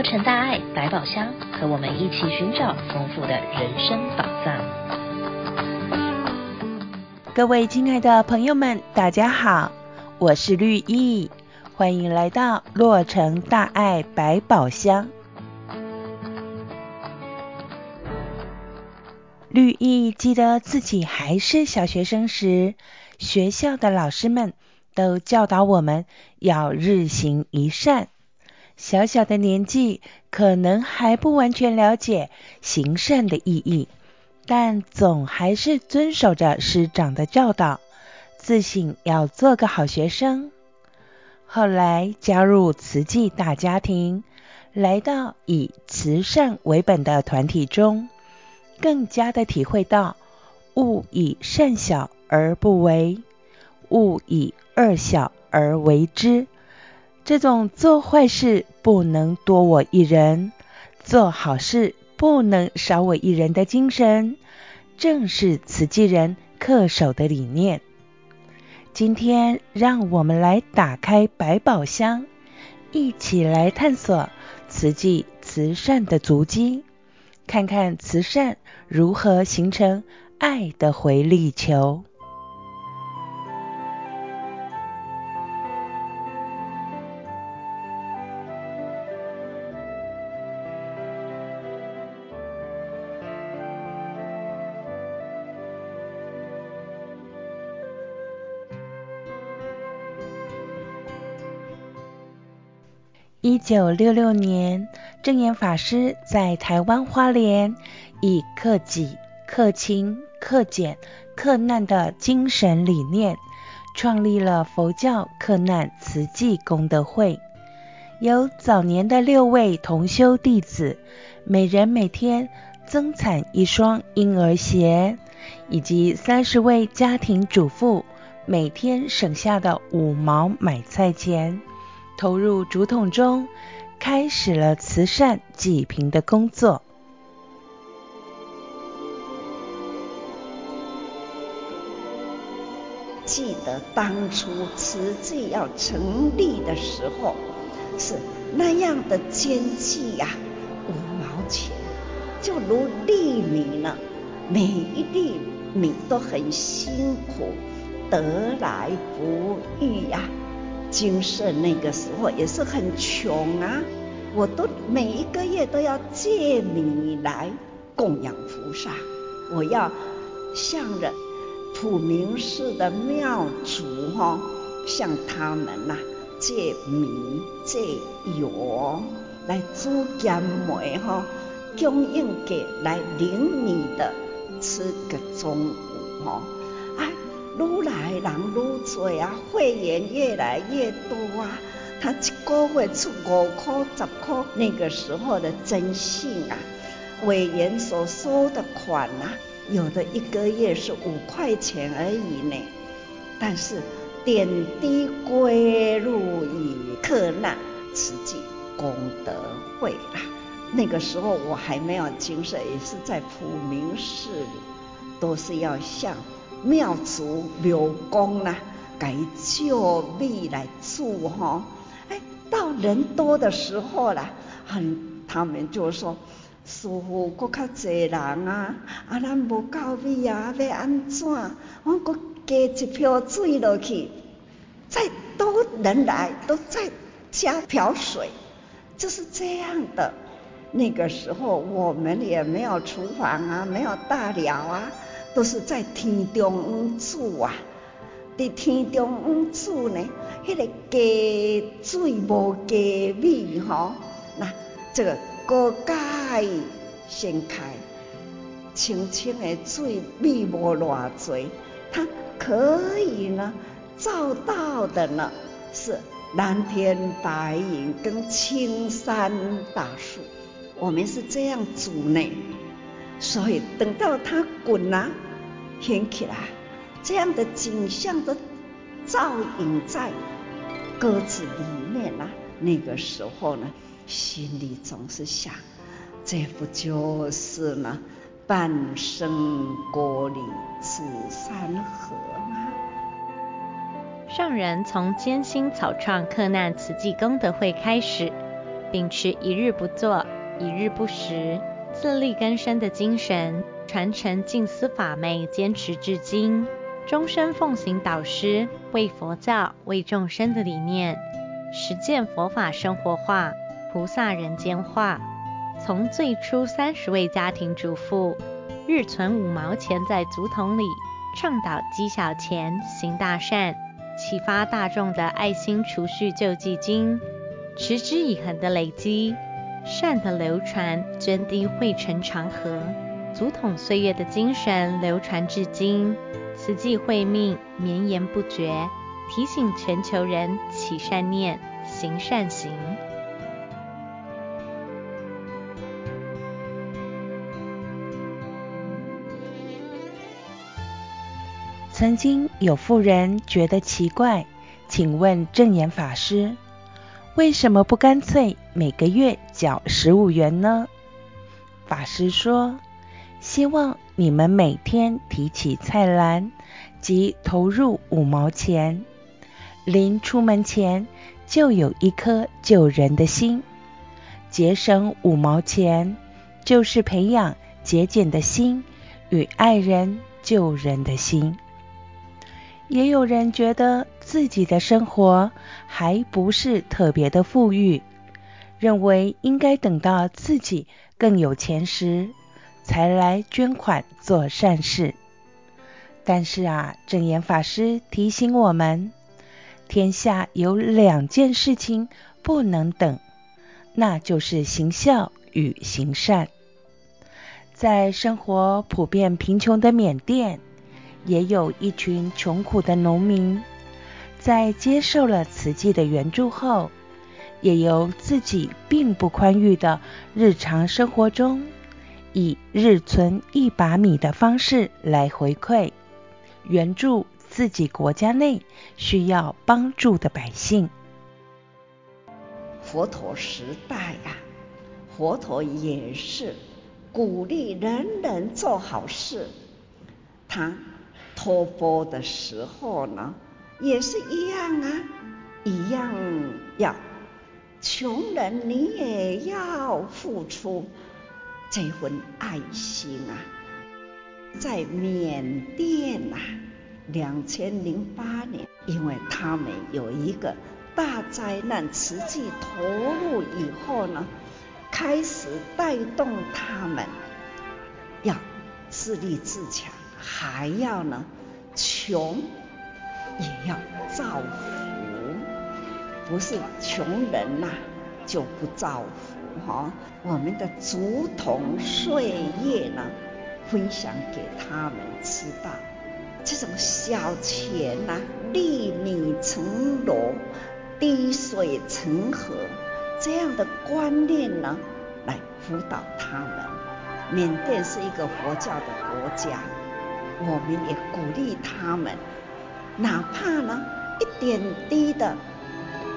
洛城大爱百宝箱，和我们一起寻找丰富的人生宝藏。各位亲爱的朋友们，大家好，我是绿意，欢迎来到洛城大爱百宝箱。绿意记得自己还是小学生时，学校的老师们都教导我们要日行一善。小小的年纪，可能还不完全了解行善的意义，但总还是遵守着师长的教导，自省要做个好学生。后来加入慈济大家庭，来到以慈善为本的团体中，更加的体会到勿以善小而不为，勿以恶小而为之。这种做坏事不能多我一人，做好事不能少我一人的精神，正是慈济人恪守的理念。今天，让我们来打开百宝箱，一起来探索慈济慈善的足迹，看看慈善如何形成爱的回力球。一九六六年，证严法师在台湾花莲，以克己、克亲、克俭、克难的精神理念，创立了佛教克难慈济功德会。由早年的六位同修弟子，每人每天增产一双婴儿鞋，以及三十位家庭主妇每天省下的五毛买菜钱。投入竹筒中，开始了慈善济贫的工作。记得当初慈济要成立的时候，是那样的艰巨呀，五毛钱就如粒米呢，每一粒米都很辛苦，得来不易呀。精舍那个时候也是很穷啊，我都每一个月都要借米来供养菩萨，我要向着普明寺的庙主哈，向他们呐借米借油来煮盐梅哈，供应给来领米的吃个中午哈。愈来人愈多啊，会员越来越多啊。他一个月出五块、十块，那个时候的征信啊，委员所收的款啊，有的一个月是五块钱而已呢。但是点滴归入于克难慈济功德会啦。那个时候我还没有精神，也是在普明寺里，都是要向。庙主留功啦，给就米来煮哈。哎，到人多的时候啦，很他们就说师父，阁较济人啊，啊咱无够米啊，要安怎？我阁加一瓢水落去，再多人来都再加瓢水，就是这样的。那个时候我们也没有厨房啊，没有大寮啊。都是在天中央煮啊，伫天中央煮呢，迄、那个家水无加米吼，那这个锅盖掀开，清清的水，米无偌济，它可以呢照到的呢是蓝天白云跟青山大树，我们是这样煮呢。所以等到它滚啊，掀起来，这样的景象都照影在鸽子里面啊。那个时候呢，心里总是想，这不就是呢半生国里此山河吗？上人从艰辛草创克难慈济功德会开始，秉持一日不做，一日不食，自力更生的精神，传承净思法脉，坚持至今，终身奉行导师为佛教、为众生的理念，实践佛法生活化、菩萨人间化。从最初三十位家庭主妇，日存五毛钱在竹筒里，倡导积小钱行大善，启发大众的爱心储蓄救济金，持之以恒的累积，善的流传，涓滴汇成长河，竹筒岁月的精神流传至今，慈济慧命绵延不绝，提醒全球人起善念，行善行。曾经有妇人觉得奇怪，请问证严法师，为什么不干脆每个月缴十五元呢？法师说，希望你们每天提起菜篮，即投入五毛钱，临出门前就有一颗救人的心，节省五毛钱，就是培养节俭的心与爱人救人的心。也有人觉得自己的生活还不是特别的富裕，认为应该等到自己更有钱时才来捐款做善事。但是啊，证严法师提醒我们，天下有两件事情不能等，那就是行孝与行善。在生活普遍贫穷的缅甸，也有一群穷苦的农民，在接受了慈济的援助后，也由自己并不宽裕的日常生活中，以日存一把米的方式来回馈，援助自己国家内需要帮助的百姓。佛陀时代啊，佛陀也是鼓励人人做好事，他。托钵的时候呢，也是一样啊，一样要穷人你也要付出这份爱心啊。在缅甸啊，两千零八年，因为他们有一个大灾难，慈济投入以后呢，开始带动他们要自立自强。还要呢，穷也要造福，不是穷人呐、就不造福哈、哦。我们的竹筒岁月呢，分享给他们知道，这种小钱呐、啊，粒米成箩，滴水成河这样的观念呢，来辅导他们。缅甸是一个佛教的国家。我们也鼓励他们，哪怕呢一点滴的，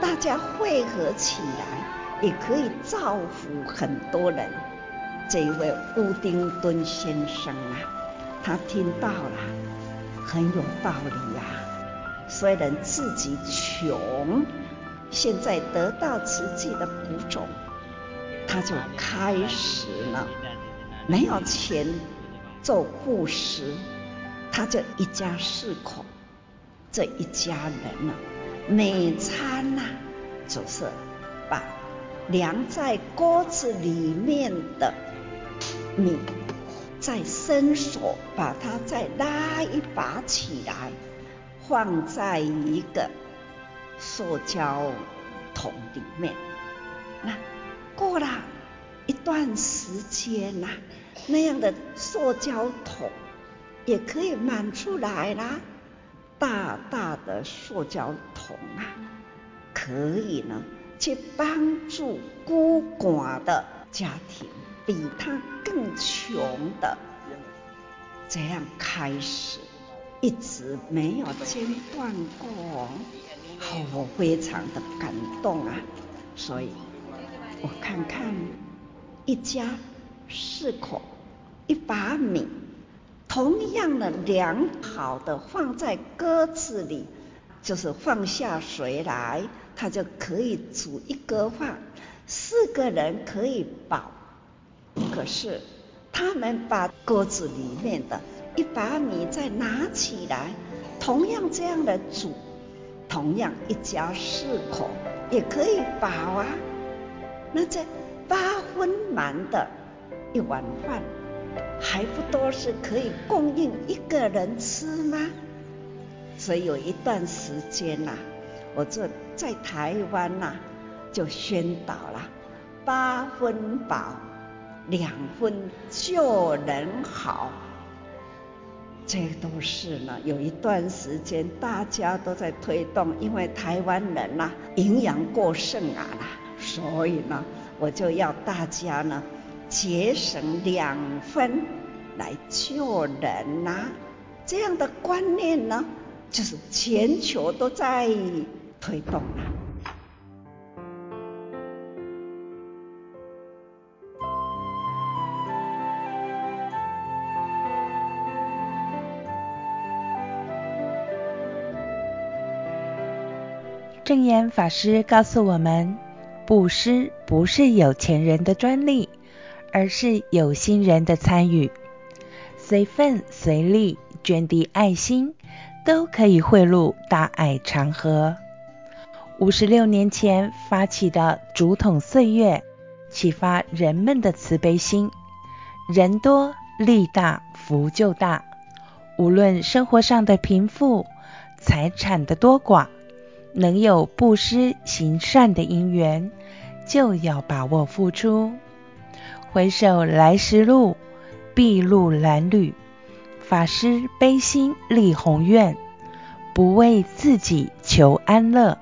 大家汇合起来，也可以造福很多人。这一位乌丁敦先生啊，他听到了，很有道理呀、啊。虽然自己穷，现在得到慈济的补种，他就开始了，没有钱做布施。他就一家四口，这一家人呢，每餐呐、啊，就是把凉在锅子里面的米，再伸手把它再拉一把起来，放在一个塑胶桶里面。那过了一段时间呐、那样的塑胶桶。也可以满出来啦，大大的塑胶桶啊，可以呢去帮助孤寡的家庭，比他更穷的，这样开始一直没有间断过，好，我非常的感动啊！所以，我看看一家四口，一把米。同样的良好的放在鸽子里，就是放下水来，他就可以煮一锅饭。四个人可以饱。可是他们把锅子里面的一把米再拿起来，同样这样的煮，同样一家四口也可以饱啊。那这八分满的一碗饭，还不多是可以供应一个人吃吗？所以有一段时间呐、啊，我这在台湾呐、就宣导了八分饱，两分就能好。这都是呢，有一段时间大家都在推动，因为台湾人呐、营养过剩啊啦，所以呢，我就要大家呢节省两分来救人呐、啊，这样的观念呢，就是全球都在推动了。证严法师告诉我们，布施不是有钱人的专利，而是有心人的参与。随份随力捐递爱心，都可以汇入大爱长河。五十六年前发起的竹筒岁月，启发人们的慈悲心。人多力大，福就大。无论生活上的贫富，财产的多寡。能有布施行善的因缘，就要把握付出。回首来时路，筚路蓝缕。法师悲心立宏愿，不为自己求安乐，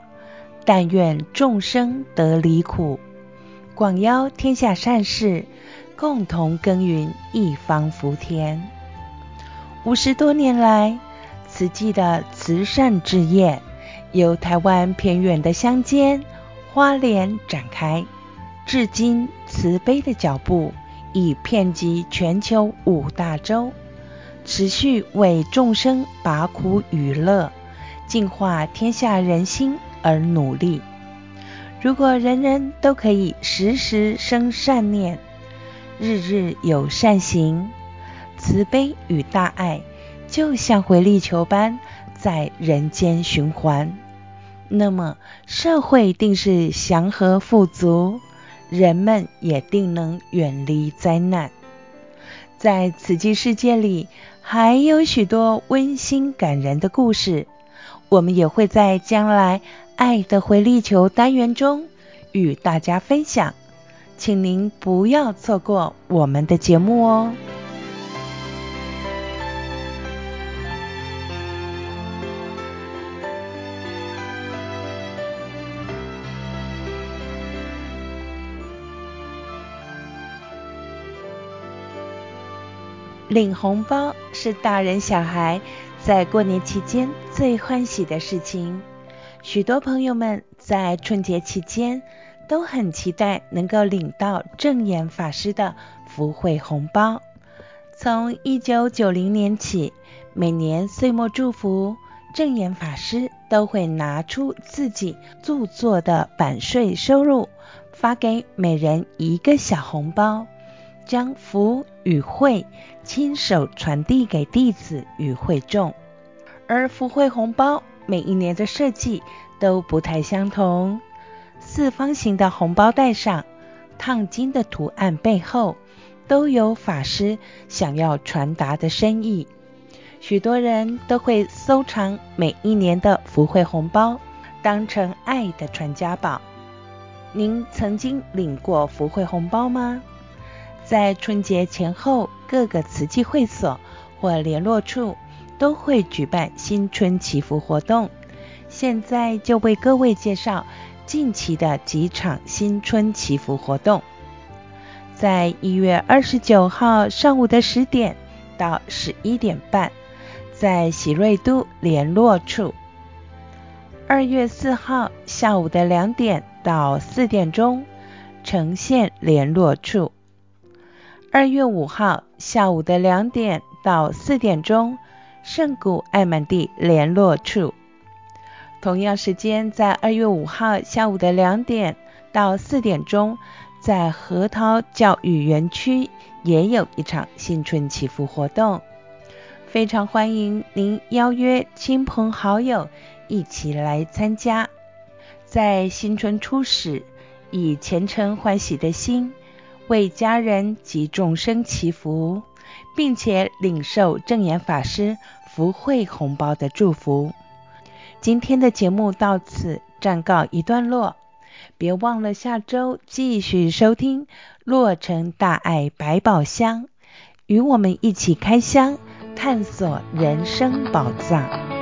但愿众生得离苦。广邀天下善士，共同耕耘一方福田。五十多年来，慈济的慈善志业。由台湾偏远的乡间花莲展开，至今慈悲的脚步已遍及全球五大洲，持续为众生拔苦与乐、净化天下人心而努力。如果人人都可以时时生善念，日日有善行，慈悲与大爱就像回力球般。在人间循环，那么社会定是祥和富足，人们也定能远离灾难。在此际世界里，还有许多温馨感人的故事，我们也会在将来爱的回力球单元中与大家分享，请您不要错过我们的节目哦。领红包是大人小孩在过年期间最欢喜的事情。许多朋友们在春节期间都很期待能够领到证严法师的福慧红包。从一九九零年起，每年岁末祝福，证严法师都会拿出自己著作的版税收入，发给每人一个小红包。将福与慧亲手传递给弟子与会众，而福慧红包每一年的设计都不太相同。四方形的红包袋上烫金的图案背后，都有法师想要传达的深意。许多人都会收藏每一年的福慧红包，当成爱的传家宝。您曾经领过福慧红包吗？在春节前后，各个慈济会所或联络处都会举办新春祈福活动。现在就为各位介绍近期的几场新春祈福活动。在一月二十九号上午的十点到十一点半，在喜瑞都联络处；二月四号下午的两点到四点钟，呈现联络处。二月五号下午的两点到四点钟，圣谷爱满地联络处。同样时间，在二月五号下午的两点到四点钟，在核桃教育园区也有一场新春祈福活动，非常欢迎您邀约亲朋好友一起来参加。在新春初始，以虔诚欢喜的心，为家人及众生祈福，并且领受证言法师福慧红包的祝福。今天的节目到此暂告一段落，别忘了下周继续收听洛城大爱百宝箱，与我们一起开箱探索人生宝藏。